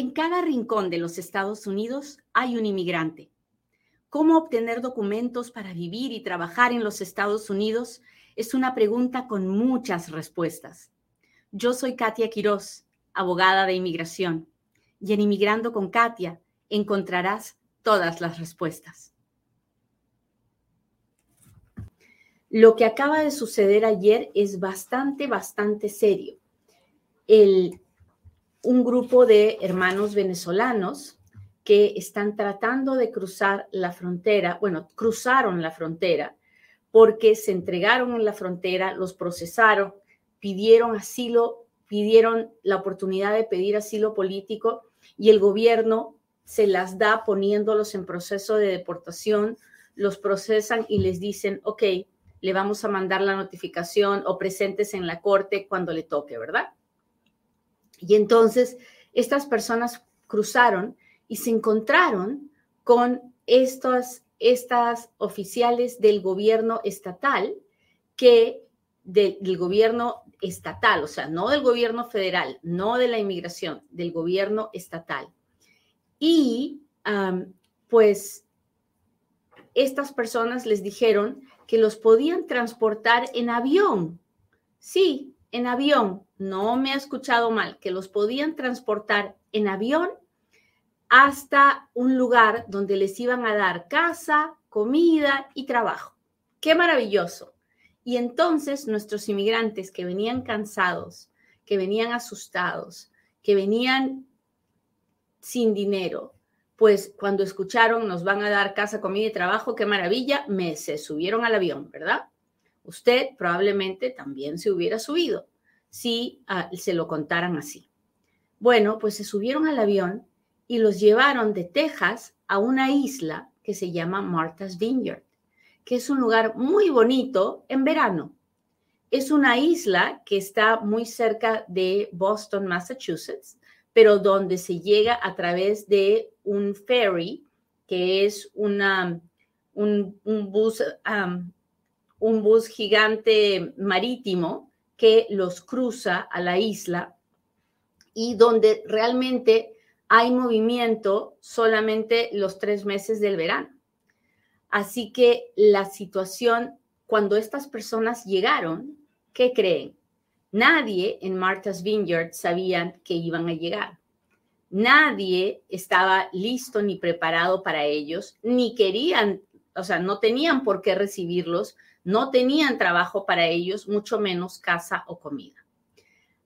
En cada rincón de los Estados Unidos hay un inmigrante. ¿Cómo obtener documentos para vivir y trabajar en los Estados Unidos? Es una pregunta con muchas respuestas. Yo soy Katia Quiroz, abogada de inmigración, y en Inmigrando con Katia encontrarás todas las respuestas. Lo que acaba de suceder ayer es bastante, bastante serio. El un grupo de hermanos venezolanos que están tratando de cruzar la frontera, bueno, cruzaron la frontera porque se entregaron en la frontera, los procesaron, pidieron asilo, pidieron la oportunidad de pedir asilo político y el gobierno se las da poniéndolos en proceso de deportación, los procesan y les dicen, ok, le vamos a mandar la notificación o presentes en la corte cuando le toque, ¿verdad? Y entonces estas personas cruzaron y se encontraron con estos, estas oficiales del gobierno estatal que del gobierno estatal, o sea, no del gobierno federal, no de la inmigración, del gobierno estatal. Y pues estas personas les dijeron que los podían transportar en avión. Sí, en avión, no me ha escuchado mal, que los podían transportar en avión hasta un lugar donde les iban a dar casa, comida y trabajo. Qué maravilloso. Y entonces nuestros inmigrantes que venían cansados, que venían asustados, que venían sin dinero, pues cuando escucharon nos van a dar casa, comida y trabajo, qué maravilla, me se subieron al avión, ¿verdad? Usted probablemente también se hubiera subido si ah, se lo contaran así. Bueno, pues se subieron al avión y los llevaron de Texas a una isla que se llama Martha's Vineyard, que es un lugar muy bonito en verano. Es una isla que está muy cerca de Boston, Massachusetts, pero donde se llega a través de un ferry, que es una, un, bus un bus gigante marítimo que los cruza a la isla y donde realmente hay movimiento solamente los tres meses del verano. Así que la situación, cuando estas personas llegaron, ¿qué creen? Nadie en Martha's Vineyard sabían que iban a llegar. Nadie estaba listo ni preparado para ellos, ni querían, o sea, no tenían por qué recibirlos no tenían trabajo para ellos, mucho menos casa o comida.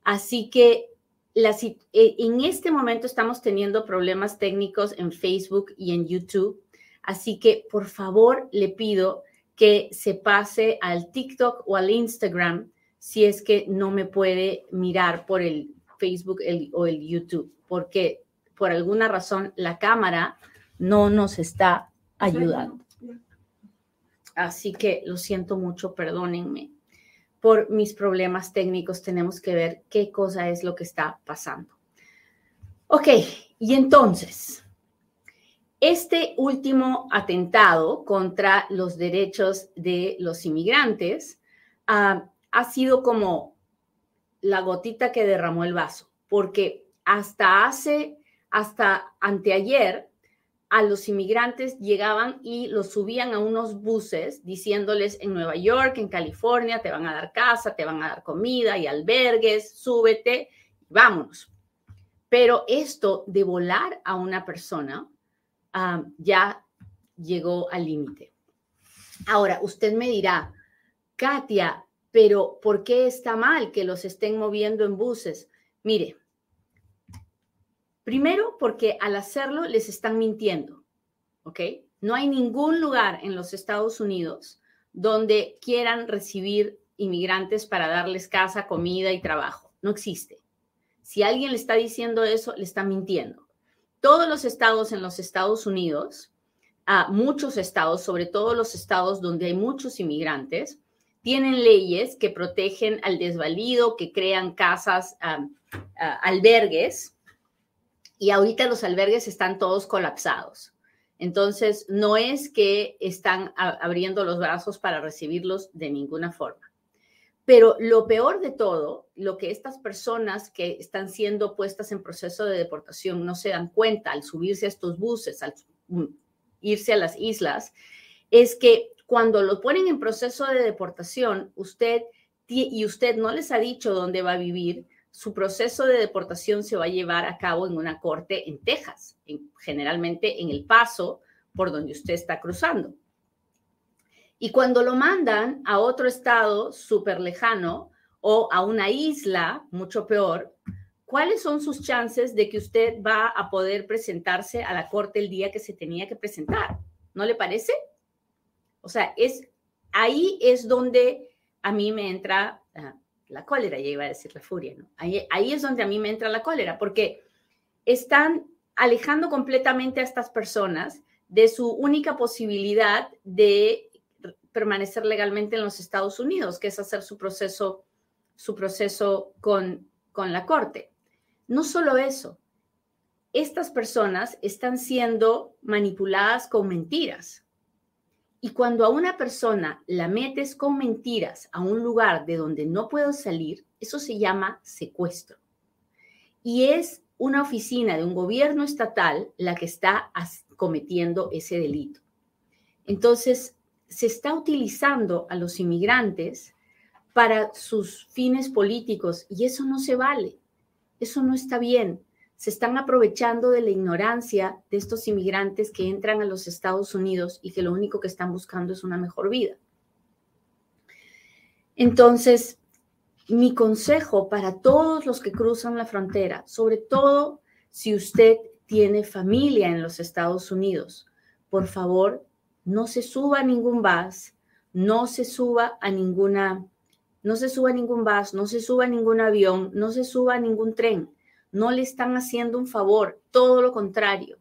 Así que eh, en este momento estamos teniendo problemas técnicos en Facebook y en YouTube. Así que por favor le pido que se pase al TikTok o al Instagram si es que no me puede mirar por el Facebook o el YouTube, porque por alguna razón la cámara no nos está ayudando. Así que lo siento mucho, perdónenme por mis problemas técnicos. Tenemos que ver qué cosa es lo que está pasando. Ok, y entonces, este último atentado contra los derechos de los inmigrantes ah, ha sido como la gotita que derramó el vaso, porque hasta hace, hasta anteayer, a los inmigrantes llegaban y los subían a unos buses diciéndoles en Nueva York, en California, te van a dar casa, te van a dar comida y albergues, súbete, vámonos. Pero esto de volar a una persona ah, ya llegó al límite. Ahora, usted me dirá, Katia, pero ¿por qué está mal que los estén moviendo en buses? Mire, Primero, porque al hacerlo les están mintiendo, ¿ok? No hay ningún lugar en los Estados Unidos donde quieran recibir inmigrantes para darles casa, comida y trabajo. No existe. Si alguien le está diciendo eso, le está mintiendo. Todos los estados en los Estados Unidos, a muchos estados, sobre todo los estados donde hay muchos inmigrantes, tienen leyes que protegen al desvalido, que crean casas, albergues y ahorita los albergues están todos colapsados. Entonces, no es que están abriendo los brazos para recibirlos de ninguna forma. Pero lo peor de todo, lo que estas personas que están siendo puestas en proceso de deportación no se dan cuenta al subirse a estos buses, al irse a las islas, es que cuando lo ponen en proceso de deportación, usted y usted no les ha dicho dónde va a vivir, su proceso de deportación se va a llevar a cabo en una corte en Texas, generalmente en el paso por donde usted está cruzando. Y cuando lo mandan a otro estado súper lejano o a una isla, mucho peor, ¿cuáles son sus chances de que usted va a poder presentarse a la corte el día que se tenía que presentar? ¿No le parece? O sea, es ahí es donde a mí me entra ah, la cólera, ya iba a decir la furia, ¿no? Ahí, ahí es donde a mí me entra la cólera, porque están alejando completamente a estas personas de su única posibilidad de permanecer legalmente en los Estados Unidos, que es hacer su proceso, su proceso con, con la corte. No solo eso, estas personas están siendo manipuladas con mentiras. Y cuando a una persona la metes con mentiras a un lugar de donde no puedo salir, eso se llama secuestro. Y es una oficina de un gobierno estatal la que está cometiendo ese delito. Entonces, se está utilizando a los inmigrantes para sus fines políticos y eso no se vale, eso no está bien. Se están aprovechando de la ignorancia de estos inmigrantes que entran a los Estados Unidos y que lo único que están buscando es una mejor vida. Entonces, mi consejo para todos los que cruzan la frontera, sobre todo si usted tiene familia en los Estados Unidos, por favor, no se suba a ningún bus, no se suba a ninguna, no se suba a ningún bus, no se suba a ningún avión, no se suba a ningún tren. No le están haciendo un favor, todo lo contrario,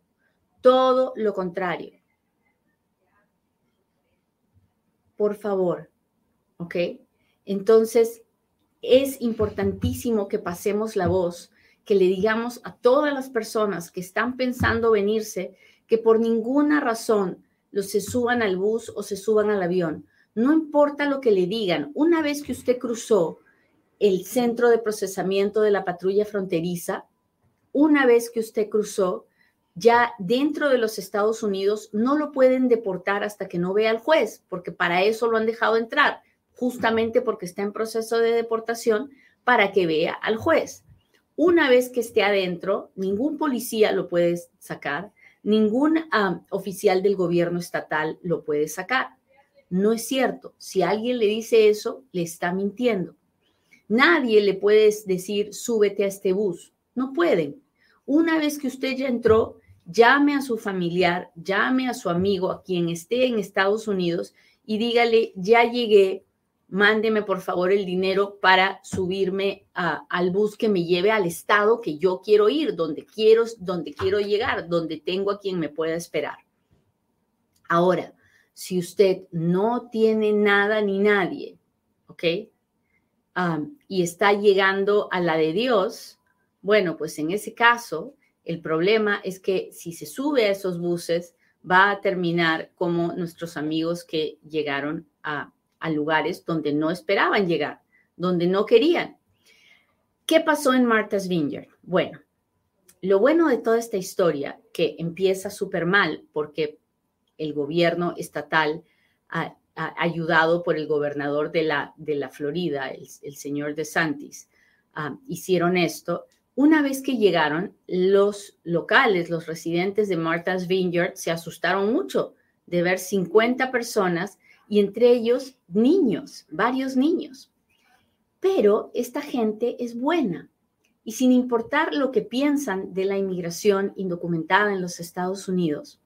todo lo contrario. Por favor, ¿ok? Entonces, es importantísimo que pasemos la voz, que le digamos a todas las personas que están pensando venirse que por ninguna razón los se suban al bus o se suban al avión. No importa lo que le digan, una vez que usted cruzó el centro de procesamiento de la patrulla fronteriza, una vez que usted cruzó, ya dentro de los Estados Unidos no lo pueden deportar hasta que no vea al juez, porque para eso lo han dejado entrar, justamente porque está en proceso de deportación, para que vea al juez. Una vez que esté adentro, ningún policía lo puede sacar, ningún oficial del gobierno estatal lo puede sacar. No es cierto. Si alguien le dice eso, le está mintiendo. Nadie le puede decir, súbete a este bus. No pueden. Una vez que usted ya entró, llame a su familiar, llame a su amigo, a quien esté en Estados Unidos y dígale, ya llegué, mándeme por favor el dinero para subirme al bus que me lleve al estado que yo quiero ir, donde quiero, donde quiero llegar, donde tengo a quien me pueda esperar. Ahora, si usted no tiene nada ni nadie, ¿ok? Y está llegando a la de Dios, bueno, pues en ese caso, el problema es que si se sube a esos buses, va a terminar como nuestros amigos que llegaron a lugares donde no esperaban llegar, donde no querían. ¿Qué pasó en Martha's Vineyard? Bueno, lo bueno de toda esta historia, que empieza súper mal porque el gobierno estatal, ayudado por el gobernador de la, de la Florida, el, señor DeSantis, uh, hicieron esto. Una vez que llegaron, los locales, los residentes de Martha's Vineyard se asustaron mucho de ver 50 personas y entre ellos niños, varios niños. Pero esta gente es buena y sin importar lo que piensan de la inmigración indocumentada en los Estados Unidos,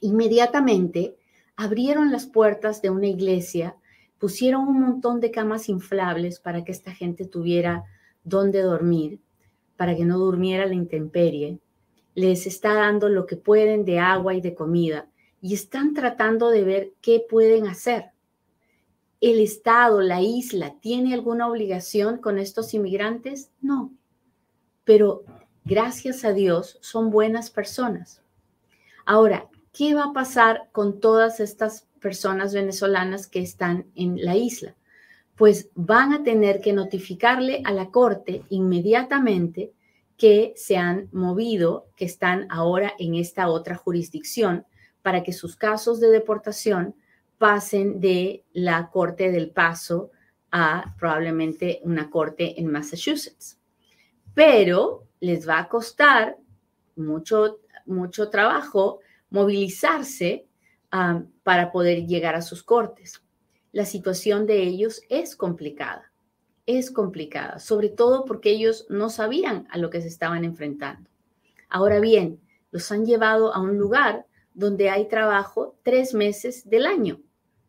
inmediatamente abrieron las puertas de una iglesia, pusieron un montón de camas inflables para que esta gente tuviera dónde dormir, para que no durmiera la intemperie, les está dando lo que pueden de agua y de comida y están tratando de ver qué pueden hacer. ¿El Estado, la isla, tiene alguna obligación con estos inmigrantes? No. Pero gracias a Dios son buenas personas. Ahora, ¿qué va a pasar con todas estas personas venezolanas que están en la isla? pues van a tener que notificarle a la corte inmediatamente que se han movido, que están ahora en esta otra jurisdicción, para que sus casos de deportación pasen de la corte del paso a probablemente una corte en Massachusetts. Pero les va a costar mucho, mucho trabajo movilizarse ah, para poder llegar a sus cortes. La situación de ellos es complicada, es complicada, sobre todo porque ellos no sabían a lo que se estaban enfrentando. Ahora bien, los han llevado a un lugar donde hay trabajo tres meses del año,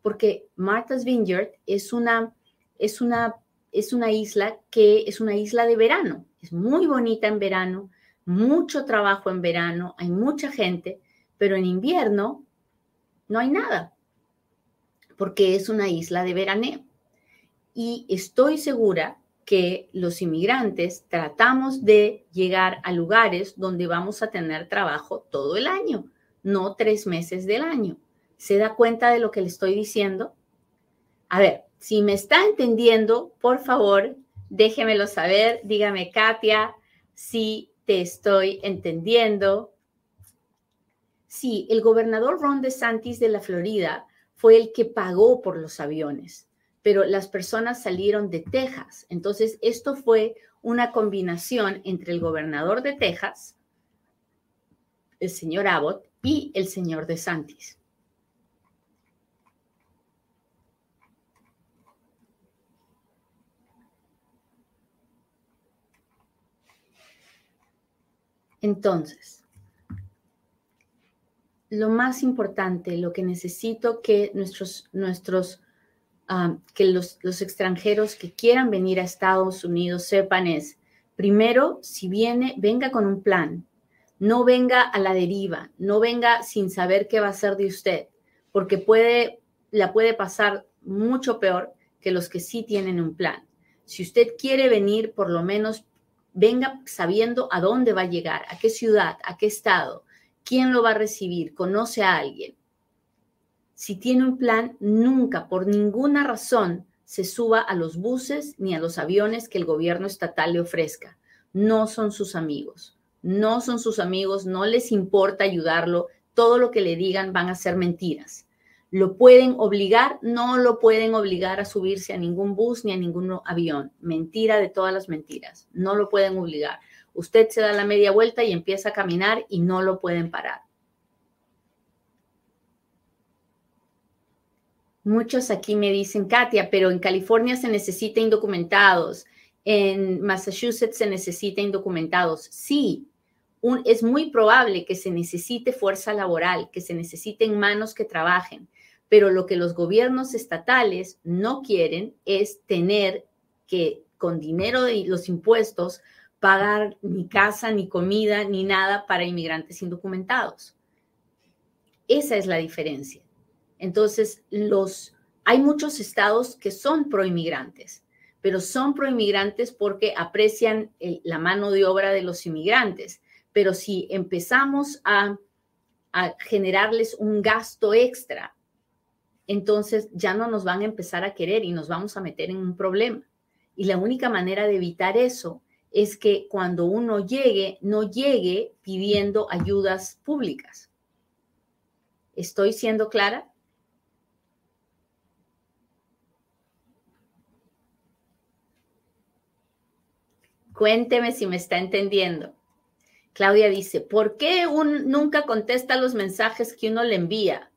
porque Martha's Vineyard es una, es una, es una isla que es una isla de verano, es muy bonita en verano, mucho trabajo en verano, hay mucha gente, pero en invierno no hay nada, porque es una isla de veraneo. Y estoy segura que los inmigrantes tratamos de llegar a lugares donde vamos a tener trabajo todo el año, no tres meses del año. ¿Se da cuenta de lo que le estoy diciendo? A ver, si me está entendiendo, por favor, déjemelo saber. Dígame, Katia, si te estoy entendiendo. Sí, el gobernador Ron DeSantis de la Florida fue el que pagó por los aviones, pero las personas salieron de Texas. Entonces, esto fue una combinación entre el gobernador de Texas, el señor Abbott, y el señor DeSantis. Entonces, lo más importante, lo que necesito que nuestros, nuestros, ah, que los, los extranjeros que quieran venir a Estados Unidos sepan es, primero, si viene, venga con un plan, no venga a la deriva, no venga sin saber qué va a ser de usted, porque puede, la puede pasar mucho peor que los que sí tienen un plan. Si usted quiere venir, por lo menos venga sabiendo a dónde va a llegar, a qué ciudad, a qué estado, quién lo va a recibir, conoce a alguien. Si tiene un plan, nunca, por ninguna razón, se suba a los buses ni a los aviones que el gobierno estatal le ofrezca. No son sus amigos, no son sus amigos, no les importa ayudarlo, todo lo que le digan van a ser mentiras. ¿Lo pueden obligar? No lo pueden obligar a subirse a ningún bus ni a ningún avión. Mentira de todas las mentiras. No lo pueden obligar. Usted se da la media vuelta y empieza a caminar y no lo pueden parar. Muchos aquí me dicen, Katia, pero en California se necesita indocumentados, en Massachusetts se necesita indocumentados. Sí, es muy probable que se necesite fuerza laboral, que se necesiten manos que trabajen, pero lo que los gobiernos estatales no quieren es tener que con dinero de los impuestos pagar ni casa, ni comida, ni nada para inmigrantes indocumentados. Esa es la diferencia. Entonces, los, hay muchos estados que son proinmigrantes, pero son proinmigrantes porque aprecian la mano de obra de los inmigrantes. Pero si empezamos a, a generarles un gasto extra entonces ya no nos van a empezar a querer y nos vamos a meter en un problema. Y la única manera de evitar eso es que cuando uno llegue, no llegue pidiendo ayudas públicas. ¿Estoy siendo clara? Cuénteme si me está entendiendo. Claudia dice, ¿por qué un, nunca contesta los mensajes que uno le envía?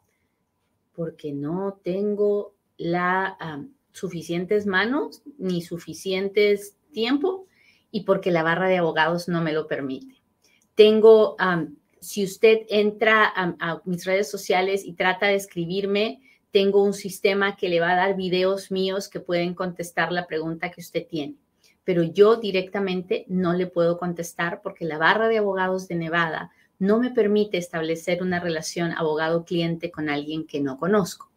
porque no tengo suficientes manos ni suficientes tiempo y porque la barra de abogados no me lo permite. Tengo, si usted entra a, mis redes sociales y trata de escribirme, tengo un sistema que le va a dar videos míos que pueden contestar la pregunta que usted tiene. Pero yo directamente no le puedo contestar porque la barra de abogados de Nevada no me permite establecer una relación abogado-cliente con alguien que no conozco.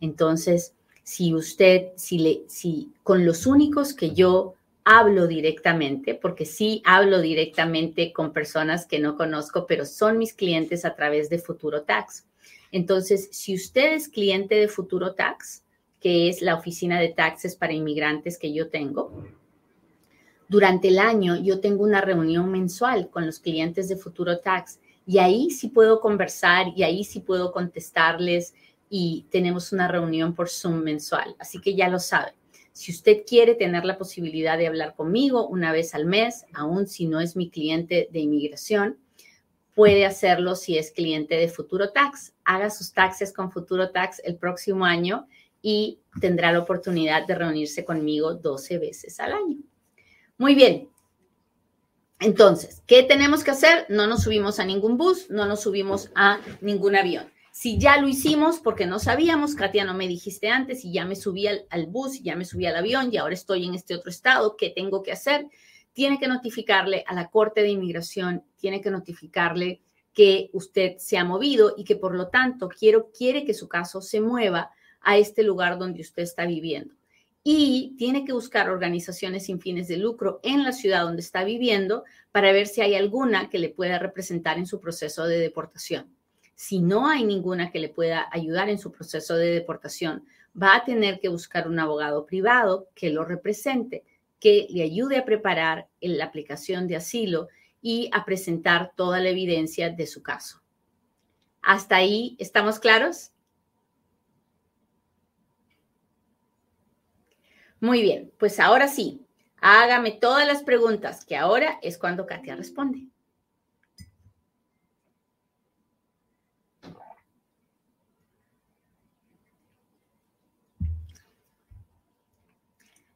Entonces, si usted, si, le, si con los únicos que yo hablo directamente, porque sí hablo directamente con personas que no conozco, pero son mis clientes a través de Futuro Tax. Entonces, si usted es cliente de Futuro Tax, que es la oficina de taxes para inmigrantes que yo tengo. Durante el año yo tengo una reunión mensual con los clientes de Futuro Tax y ahí sí puedo conversar y ahí sí puedo contestarles y tenemos una reunión por Zoom mensual. Así que ya lo saben. Si usted quiere tener la posibilidad de hablar conmigo una vez al mes, aun si no es mi cliente de inmigración, puede hacerlo si es cliente de Futuro Tax. Haga sus taxes con Futuro Tax el próximo año y tendrá la oportunidad de reunirse conmigo 12 veces al año. Muy bien. Entonces, ¿qué tenemos que hacer? No nos subimos a ningún bus, no nos subimos a ningún avión. Si ya lo hicimos porque no sabíamos, Katia, no me dijiste antes y ya me subí al, bus, ya me subí al avión y ahora estoy en este otro estado, ¿qué tengo que hacer? Tiene que notificarle a la Corte de Inmigración, tiene que notificarle que usted se ha movido y que por lo tanto quiere que su caso se mueva a este lugar donde usted está viviendo. Y tiene que buscar organizaciones sin fines de lucro en la ciudad donde está viviendo para ver si hay alguna que le pueda representar en su proceso de deportación. Si no hay ninguna que le pueda ayudar en su proceso de deportación, va a tener que buscar un abogado privado que lo represente, que le ayude a preparar la aplicación de asilo y a presentar toda la evidencia de su caso. ¿Hasta ahí estamos claros? Muy bien, pues ahora sí, hágame todas las preguntas, que ahora es cuando Katia responde.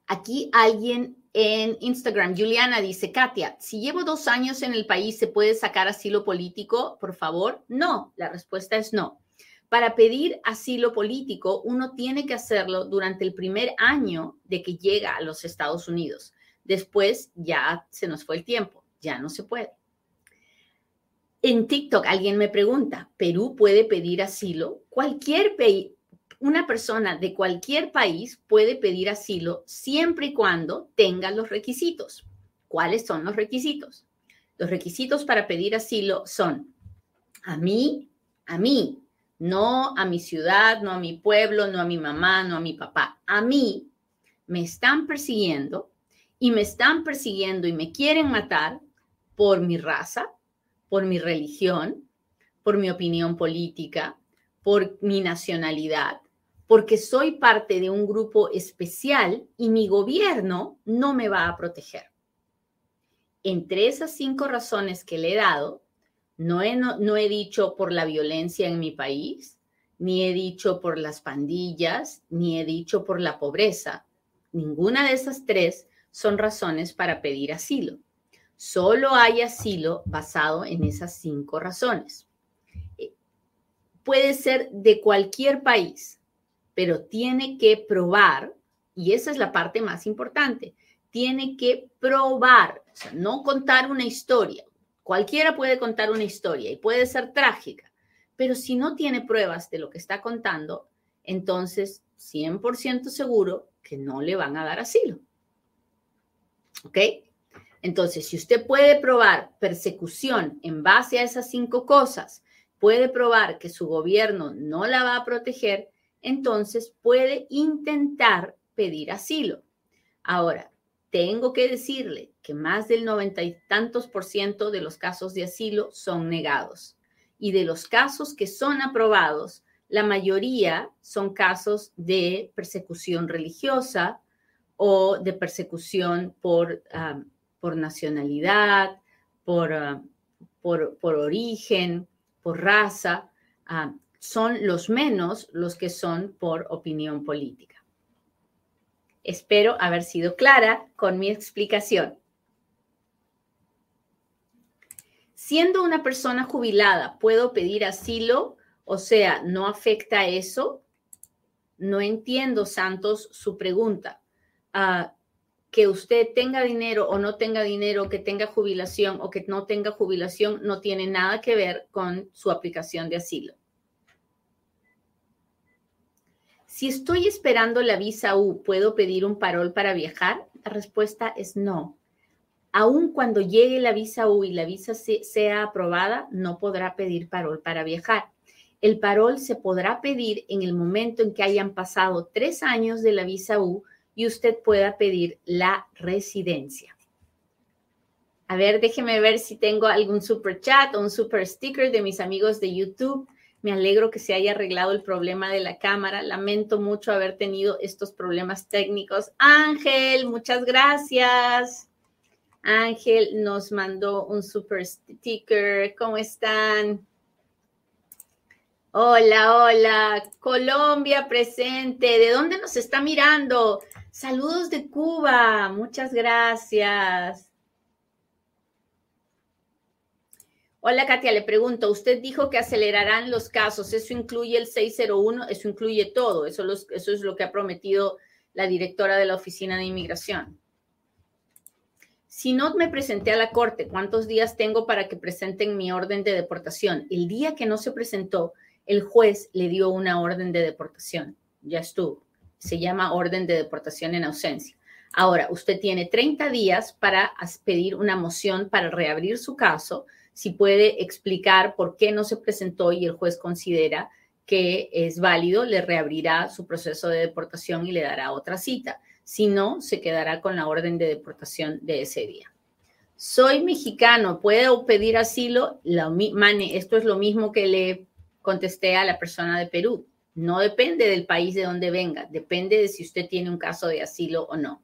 Aquí alguien en Instagram, Juliana dice, Katia, si llevo dos años en el país, ¿se puede sacar asilo político, por favor? No, la respuesta es no. Para pedir asilo político, uno tiene que hacerlo durante el primer año de que llega a los Estados Unidos. Después ya se nos fue el tiempo, ya no se puede. En TikTok alguien me pregunta, ¿Perú puede pedir asilo? Cualquier una persona de cualquier país puede pedir asilo siempre y cuando tenga los requisitos. ¿Cuáles son los requisitos? Los requisitos para pedir asilo son a mí, a mí, no a mi ciudad, no a mi pueblo, no a mi mamá, no a mi papá. A mí me están persiguiendo y me están persiguiendo y me quieren matar por mi raza, por mi religión, por mi opinión política, por mi nacionalidad, porque soy parte de un grupo especial y mi gobierno no me va a proteger. Entre esas cinco razones que le he dado, no he, no, he dicho por la violencia en mi país, ni he dicho por las pandillas, ni he dicho por la pobreza. Ninguna de esas tres son razones para pedir asilo. Solo hay asilo basado en esas cinco razones. Eh, puede ser de cualquier país, pero tiene que probar, y esa es la parte más importante, tiene que probar, no contar una historia. Cualquiera puede contar una historia y puede ser trágica, pero si no tiene pruebas de lo que está contando, entonces 100% seguro que no le van a dar asilo. ¿Ok? Entonces, si usted puede probar persecución en base a esas cinco cosas, puede probar que su gobierno no la va a proteger, entonces puede intentar pedir asilo. Ahora, tengo que decirle que más del noventa y tantos por ciento de los casos de asilo son negados. Y de los casos que son aprobados, la mayoría son casos de persecución religiosa o de persecución por, ah, por nacionalidad, por, ah, por, por, origen, por raza. Ah, son los menos los que son por opinión política. Espero haber sido clara con mi explicación. Siendo una persona jubilada, ¿puedo pedir asilo? O sea, ¿no afecta eso? No entiendo, Santos, su pregunta. Ah, que usted tenga dinero o no tenga dinero, que tenga jubilación o que no tenga jubilación, no tiene nada que ver con su aplicación de asilo. Si estoy esperando la visa U, ¿puedo pedir un parol para viajar? La respuesta es no. Aun cuando llegue la visa U y la visa sea aprobada, no podrá pedir parol para viajar. El parol se podrá pedir en el momento en que hayan pasado tres años de la visa U y usted pueda pedir la residencia. A ver, déjeme ver si tengo algún super chat o un super sticker de mis amigos de YouTube. Me alegro que se haya arreglado el problema de la cámara. Lamento mucho haber tenido estos problemas técnicos. Ángel, muchas gracias. Ángel nos mandó un super sticker. ¿Cómo están? Hola, hola. Colombia presente. ¿De dónde nos está mirando? Saludos de Cuba. Muchas gracias. Hola Katia, le pregunto, usted dijo que acelerarán los casos, ¿eso incluye el 601? Eso incluye todo, eso, es lo que ha prometido la directora de la Oficina de Inmigración. Si no me presenté a la corte, ¿cuántos días tengo para que presenten mi orden de deportación? El día que no se presentó, el juez le dio una orden de deportación. Ya estuvo. Se llama orden de deportación en ausencia. Ahora, usted tiene 30 días para pedir una moción para reabrir su caso si puede explicar por qué no se presentó y el juez considera que es válido, le reabrirá su proceso de deportación y le dará otra cita. Si no, se quedará con la orden de deportación de ese día. Soy mexicano, ¿puedo pedir asilo? Mane, esto es lo mismo que le contesté a la persona de Perú. No depende del país de donde venga, depende de si usted tiene un caso de asilo o no.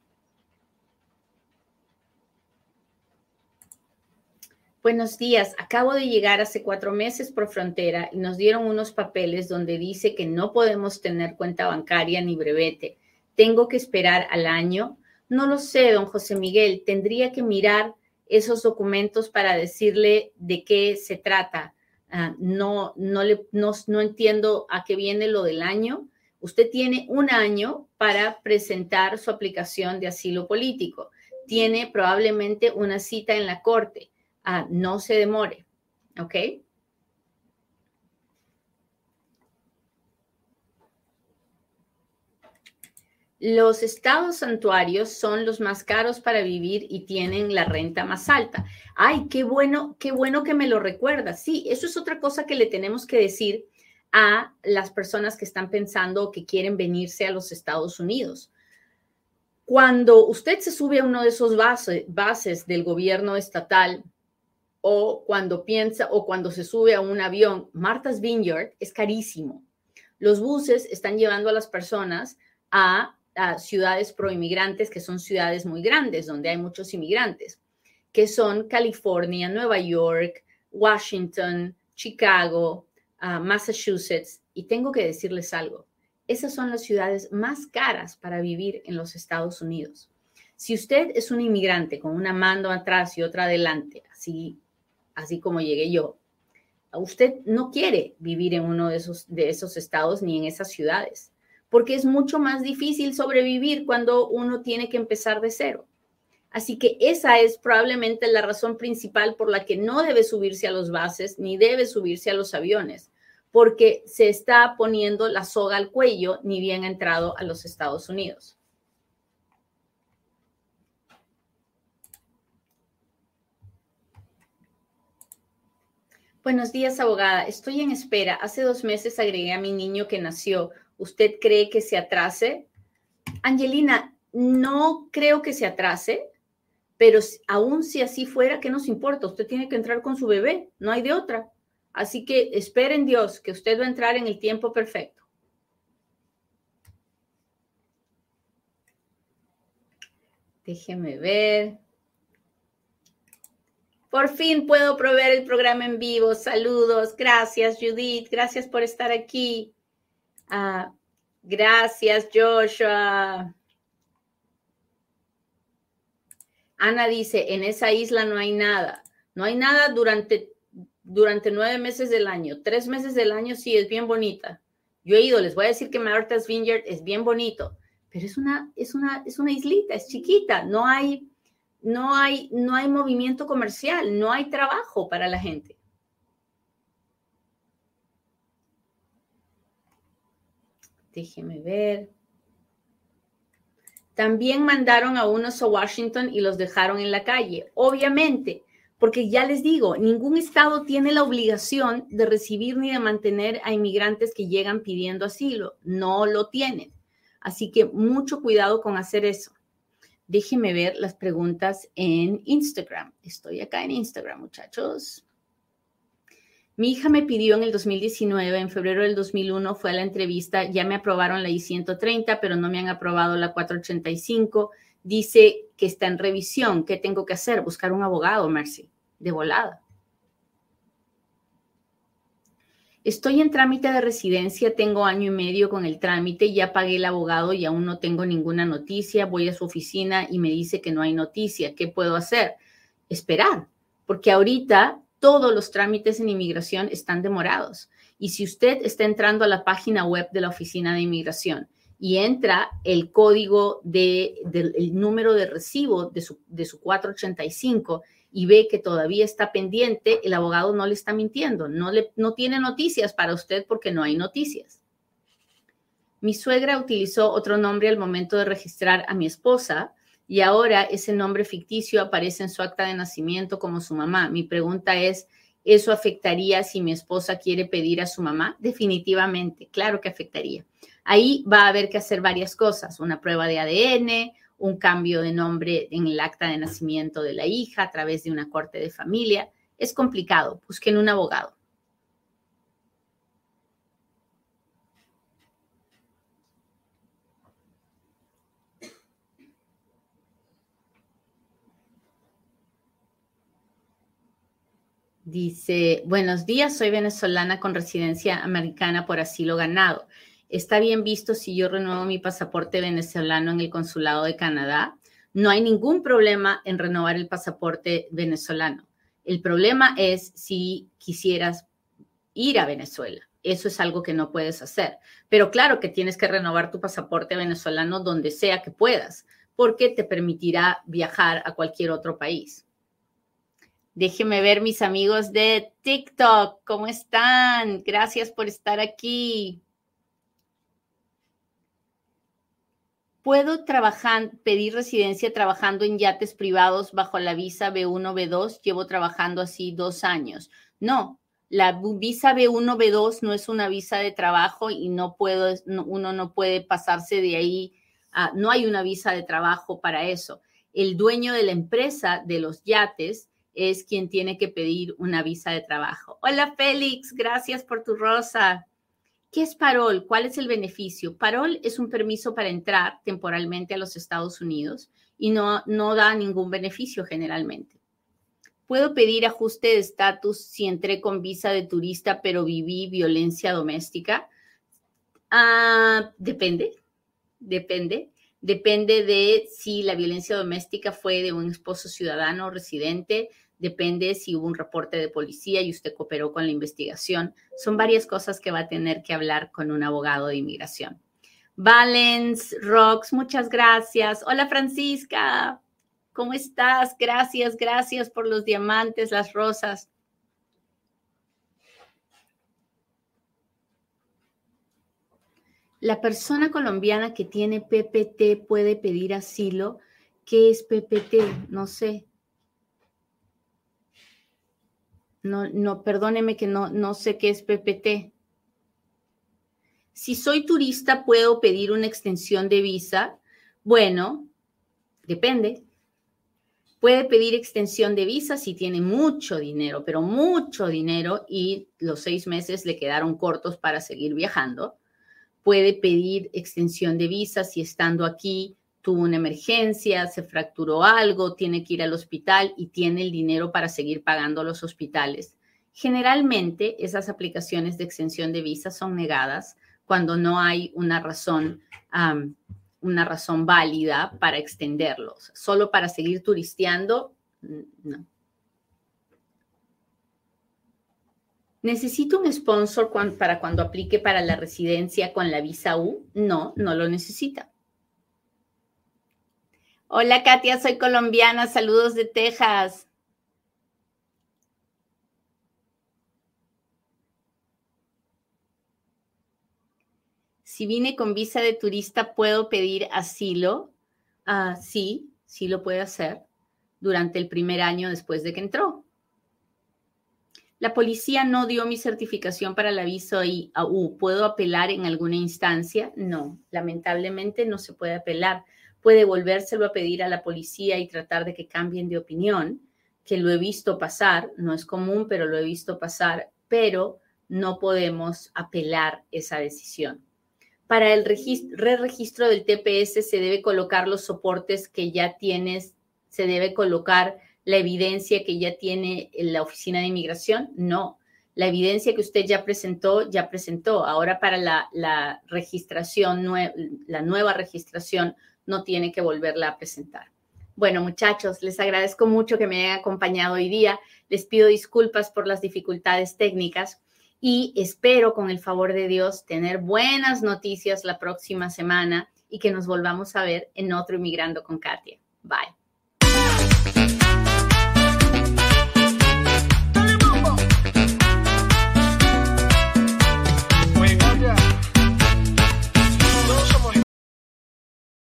Buenos días, acabo de llegar hace cuatro meses por frontera y nos dieron unos papeles donde dice que no podemos tener cuenta bancaria ni brevete. ¿Tengo que esperar al año? No lo sé, don José Miguel. Tendría que mirar esos documentos para decirle de qué se trata. Ah, no, no, le, no, no entiendo a qué viene lo del año. Usted tiene un año para presentar su aplicación de asilo político. Tiene probablemente una cita en la corte No se demore, ¿ok? Los estados santuarios son los más caros para vivir y tienen la renta más alta. Ay, qué bueno, qué bueno que me lo recuerda. Sí, eso es otra cosa que le tenemos que decir a las personas que están pensando que quieren venirse a los Estados Unidos. Cuando usted se sube a uno de esos bases del gobierno estatal, o cuando piensa o cuando se sube a un avión, Martha's Vineyard es carísimo. Los buses están llevando a las personas a, ciudades proinmigrantes, que son ciudades muy grandes, donde hay muchos inmigrantes, que son California, Nueva York, Washington, Chicago, ah, Massachusetts. Y tengo que decirles algo, esas son las ciudades más caras para vivir en los Estados Unidos. Si usted es un inmigrante con una mano atrás y otra adelante, así así como llegué yo, usted no quiere vivir en uno de esos, de esos estados ni en esas ciudades, porque es mucho más difícil sobrevivir cuando uno tiene que empezar de cero. Así que esa es probablemente la razón principal por la que no debe subirse a los bases ni debe subirse a los aviones, porque se está poniendo la soga al cuello ni bien ha entrado a los Estados Unidos. Buenos días, abogada. Estoy en espera. Hace dos meses agregué a mi niño que nació. ¿Usted cree que se atrase? Angelina, no creo que se atrase, pero aún si así fuera, ¿qué nos importa? Usted tiene que entrar con su bebé, no hay de otra. Así que esperen Dios que usted va a entrar en el tiempo perfecto. Déjeme ver. Por fin puedo proveer el programa en vivo. Saludos. Gracias, Judith. Gracias por estar aquí. Ah, gracias, Joshua. Ana dice, en esa isla no hay nada. No hay nada durante, durante nueve meses del año. Tres meses del año sí es bien bonita. Yo he ido, les voy a decir que Martha's Vineyard es bien bonito, pero es una, es una, es una islita, es chiquita. No hay, no hay, no hay movimiento comercial, no hay trabajo para la gente. Déjeme ver. También mandaron a unos a Washington y los dejaron en la calle. Obviamente, porque ya les digo, ningún estado tiene la obligación de recibir ni de mantener a inmigrantes que llegan pidiendo asilo. No lo tienen. Así que mucho cuidado con hacer eso. Déjenme ver las preguntas en Instagram. Estoy acá en Instagram, muchachos. Mi hija me pidió en el 2019, en febrero del 2001, fue a la entrevista, ya me aprobaron la I-130, pero no me han aprobado la 485 dice que está en revisión. ¿Qué tengo que hacer? Buscar un abogado, Mercy, de volada. Estoy en trámite de residencia, tengo año y medio con el trámite, ya pagué el abogado y aún no tengo ninguna noticia. Voy a su oficina y me dice que no hay noticia. ¿Qué puedo hacer? Esperar, porque ahorita todos los trámites en inmigración están demorados. Y si usted está entrando a la página web de la Oficina de Inmigración y entra el código de, del número de recibo de su, de su 485 y ve que todavía está pendiente, el abogado no le está mintiendo, no, le, no tiene noticias para usted porque no hay noticias. Mi suegra utilizó otro nombre al momento de registrar a mi esposa y ahora ese nombre ficticio aparece en su acta de nacimiento como su mamá. Mi pregunta es, ¿eso afectaría si mi esposa quiere pedir a su mamá? Definitivamente, claro que afectaría. Ahí va a haber que hacer varias cosas, una prueba de ADN, un cambio de nombre en el acta de nacimiento de la hija a través de una corte de familia. Es complicado, busquen un abogado. Dice, buenos días, soy venezolana con residencia americana por asilo ganado está bien visto si yo renuevo mi pasaporte venezolano en el consulado de Canadá. No hay ningún problema en renovar el pasaporte venezolano. El problema es si quisieras ir a Venezuela. Eso es algo que no puedes hacer. Pero claro que tienes que renovar tu pasaporte venezolano donde sea que puedas, porque te permitirá viajar a cualquier otro país. Déjenme ver mis amigos de TikTok, ¿cómo están? Gracias por estar aquí. ¿Puedo trabajar, pedir residencia trabajando en yates privados bajo la visa B1, B2? Llevo trabajando así dos años. No, la visa B1, B2 no es una visa de trabajo y no puedo, uno no puede pasarse de ahí. no hay una visa de trabajo para eso. El dueño de la empresa de los yates es quien tiene que pedir una visa de trabajo. Hola Félix, gracias por tu rosa. ¿Qué es parol? ¿Cuál es el beneficio? Parol es un permiso para entrar temporalmente a los Estados Unidos y no, no da ningún beneficio generalmente. ¿Puedo pedir ajuste de estatus si entré con visa de turista pero viví violencia doméstica? Ah, depende, depende. Depende de si la violencia doméstica fue de un esposo ciudadano residente, depende si hubo un reporte de policía y usted cooperó con la investigación. Son varias cosas que va a tener que hablar con un abogado de inmigración. Valens, Rox, muchas gracias. Hola Francisca, ¿cómo estás? Gracias, gracias por los diamantes, las rosas. La persona colombiana que tiene PPT puede pedir asilo. ¿Qué es PPT? No sé. No, no, perdóneme que no, no sé qué es PPT. Si soy turista, ¿puedo pedir una extensión de visa? Bueno, depende. Puede pedir extensión de visa si tiene mucho dinero, pero mucho dinero y los seis meses le quedaron cortos para seguir viajando. Puede pedir extensión de visa si estando aquí tuvo una emergencia, se fracturó algo, tiene que ir al hospital y tiene el dinero para seguir pagando los hospitales. Generalmente esas aplicaciones de extensión de visa son negadas cuando no hay una razón, una razón válida para extenderlos. Solo para seguir turisteando, no. ¿Necesito un sponsor para cuando aplique para la residencia con la visa U? No, no lo necesita. Hola Katia, soy colombiana, saludos de Texas. Si vine con visa de turista, ¿puedo pedir asilo? Ah, sí, sí lo puede hacer durante el primer año después de que entró. la policía no dio mi certificación para la visa IAU. ¿Puedo apelar en alguna instancia? No, lamentablemente no se puede apelar. Puede volvérselo a pedir a la policía y tratar de que cambien de opinión, que lo he visto pasar, no es común, pero lo he visto pasar, pero no podemos apelar esa decisión. Para el re-registro del TPS se debe colocar los soportes que ya tienes, se debe colocar la evidencia que ya tiene la Oficina de Inmigración? No. La evidencia que usted ya presentó, ya presentó. Ahora para la, registración, la nueva registración, no tiene que volverla a presentar. Bueno, muchachos, les agradezco mucho que me hayan acompañado hoy día. Les pido disculpas por las dificultades técnicas y espero, con el favor de Dios, tener buenas noticias la próxima semana y que nos volvamos a ver en otro Inmigrando con Katia. Bye.